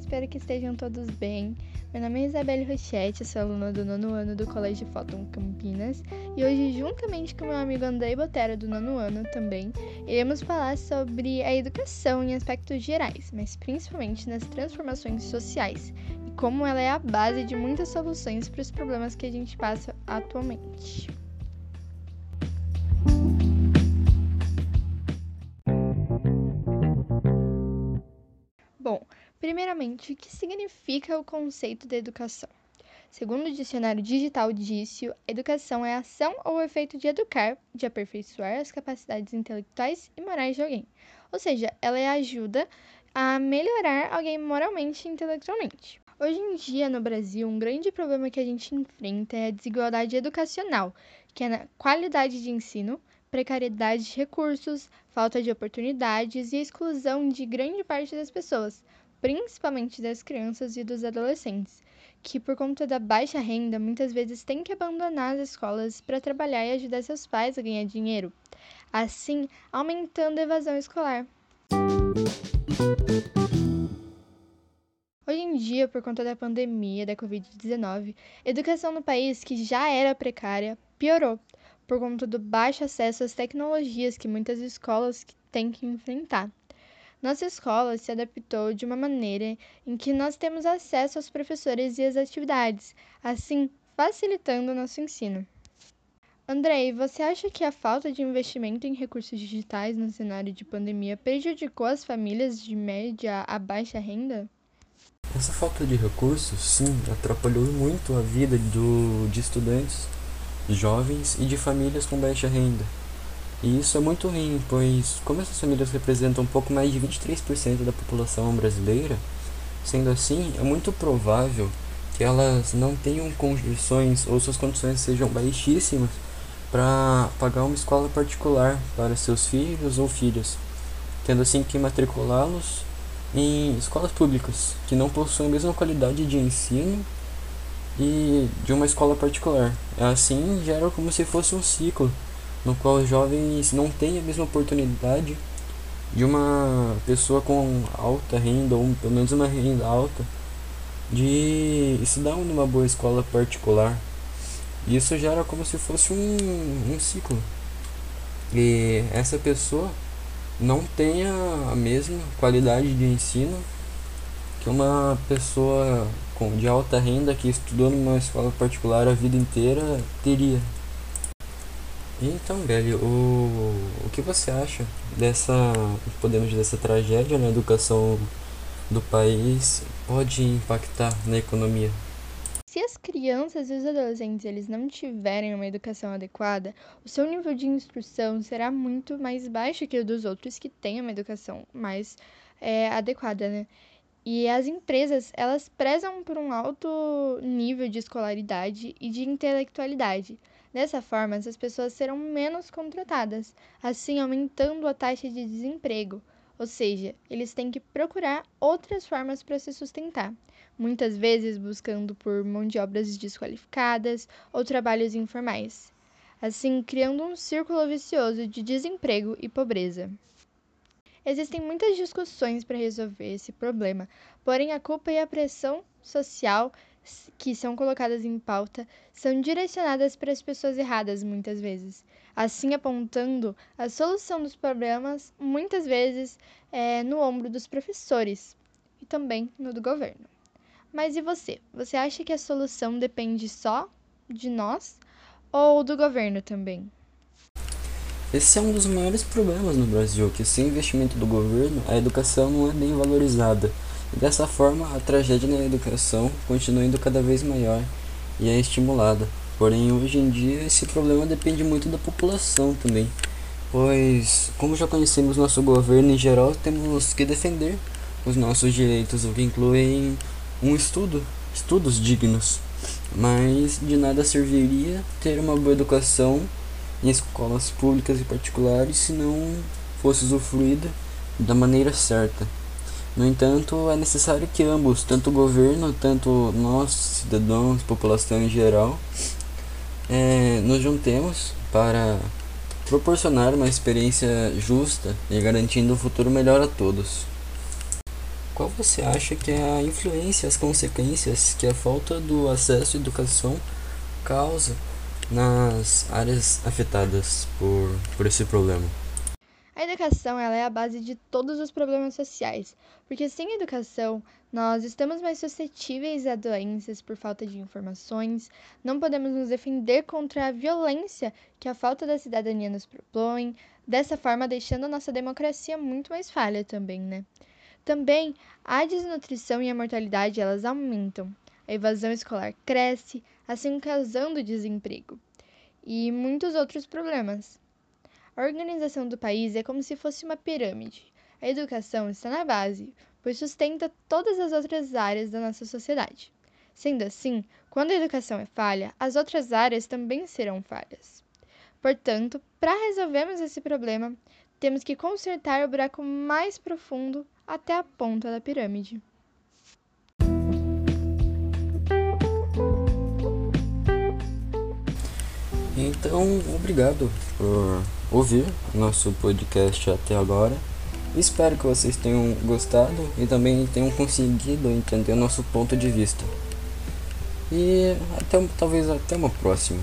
espero que estejam todos bem. Meu nome é Isabelle Rochette, sou aluna do nono ano do Colégio Fóton Campinas e hoje, juntamente com meu amigo Andrei Botero, do nono ano também, iremos falar sobre a educação em aspectos gerais, mas principalmente nas transformações sociais e como ela é a base de muitas soluções para os problemas que a gente passa atualmente. Primeiramente, o que significa o conceito de educação? Segundo o dicionário digital Dício, educação é a ação ou efeito de educar, de aperfeiçoar as capacidades intelectuais e morais de alguém. Ou seja, ela é a ajuda a melhorar alguém moralmente e intelectualmente. Hoje em dia, no Brasil, um grande problema que a gente enfrenta é a desigualdade educacional, que é na qualidade de ensino, precariedade de recursos, falta de oportunidades e exclusão de grande parte das pessoas, principalmente das crianças e dos adolescentes, que por conta da baixa renda muitas vezes têm que abandonar as escolas para trabalhar e ajudar seus pais a ganhar dinheiro, assim aumentando a evasão escolar. Hoje em dia, por conta da pandemia da Covid-19, a educação no país, que já era precária, piorou, por conta do baixo acesso às tecnologias que muitas escolas têm que enfrentar. Nossa escola se adaptou de uma maneira em que nós temos acesso aos professores e às atividades, assim facilitando o nosso ensino. Andrei, você acha que a falta de investimento em recursos digitais no cenário de pandemia prejudicou as famílias de média a baixa renda? Essa falta de recursos, sim, atrapalhou muito a vida do, de estudantes jovens e de famílias com baixa renda. E isso é muito ruim, pois como essas famílias representam um pouco mais de 23% da população brasileira, sendo assim, é muito provável que elas não tenham condições ou suas condições sejam baixíssimas para pagar uma escola particular para seus filhos ou filhas, tendo assim que matriculá-los em escolas públicas que não possuem a mesma qualidade de ensino e de uma escola particular. Assim gera como se fosse um ciclo no qual os jovens não têm a mesma oportunidade de uma pessoa com alta renda ou pelo menos uma renda alta de estudar numa boa escola particular. Isso gera como se fosse um, um ciclo. E essa pessoa não tenha a mesma qualidade de ensino que uma pessoa com, de alta renda que estudou numa escola particular a vida inteira teria. Então, Belly, o, o que você acha dessa, podemos dessa tragédia na educação do país pode impactar na economia? Se as crianças e os adolescentes eles não tiverem uma educação adequada, o seu nível de instrução será muito mais baixo que o dos outros que têm uma educação mais é, adequada, né? E as empresas, elas prezam por um alto nível de escolaridade e de intelectualidade. Dessa forma, essas pessoas serão menos contratadas, assim aumentando a taxa de desemprego. Ou seja, eles têm que procurar outras formas para se sustentar, muitas vezes buscando por mão de obras desqualificadas ou trabalhos informais, assim criando um círculo vicioso de desemprego e pobreza. Existem muitas discussões para resolver esse problema, porém a culpa e a pressão social que são colocadas em pauta são direcionadas para as pessoas erradas muitas vezes, assim apontando a solução dos problemas muitas vezes é, no ombro dos professores e também no do governo. Mas e você? Você acha que a solução depende só de nós ou do governo também? Esse é um dos maiores problemas no Brasil, que sem investimento do governo, a educação não é bem valorizada. Dessa forma, a tragédia na educação continua indo cada vez maior e é estimulada. Porém, hoje em dia, esse problema depende muito da população também. Pois, como já conhecemos nosso governo em geral, temos que defender os nossos direitos, o que inclui um estudo, estudos dignos. Mas de nada serviria ter uma boa educação em escolas públicas e particulares se não fosse usufruída da maneira certa. No entanto, é necessário que ambos, tanto o governo, tanto nós, cidadãos, população em geral, é, nos juntemos para proporcionar uma experiência justa e garantindo um futuro melhor a todos. qual você acha que é a influência, as consequências que a falta do acesso à educação causa nas áreas afetadas por, por esse problema? A educação ela é a base de todos os problemas sociais, porque sem educação nós estamos mais suscetíveis a doenças por falta de informações, não podemos nos defender contra a violência que a falta da cidadania nos propõe, dessa forma deixando a nossa democracia muito mais falha também, né? Também a desnutrição e a mortalidade elas aumentam, a evasão escolar cresce, assim causando desemprego e muitos outros problemas. A organização do país é como se fosse uma pirâmide. A educação está na base, pois sustenta todas as outras áreas da nossa sociedade. Sendo assim, quando a educação é falha, as outras áreas também serão falhas. Portanto, para resolvermos esse problema, temos que consertar o buraco mais profundo até a ponta da pirâmide. Então, obrigado por ouvir nosso podcast até agora. Espero que vocês tenham gostado e também tenham conseguido entender nosso ponto de vista. E até talvez até uma próxima.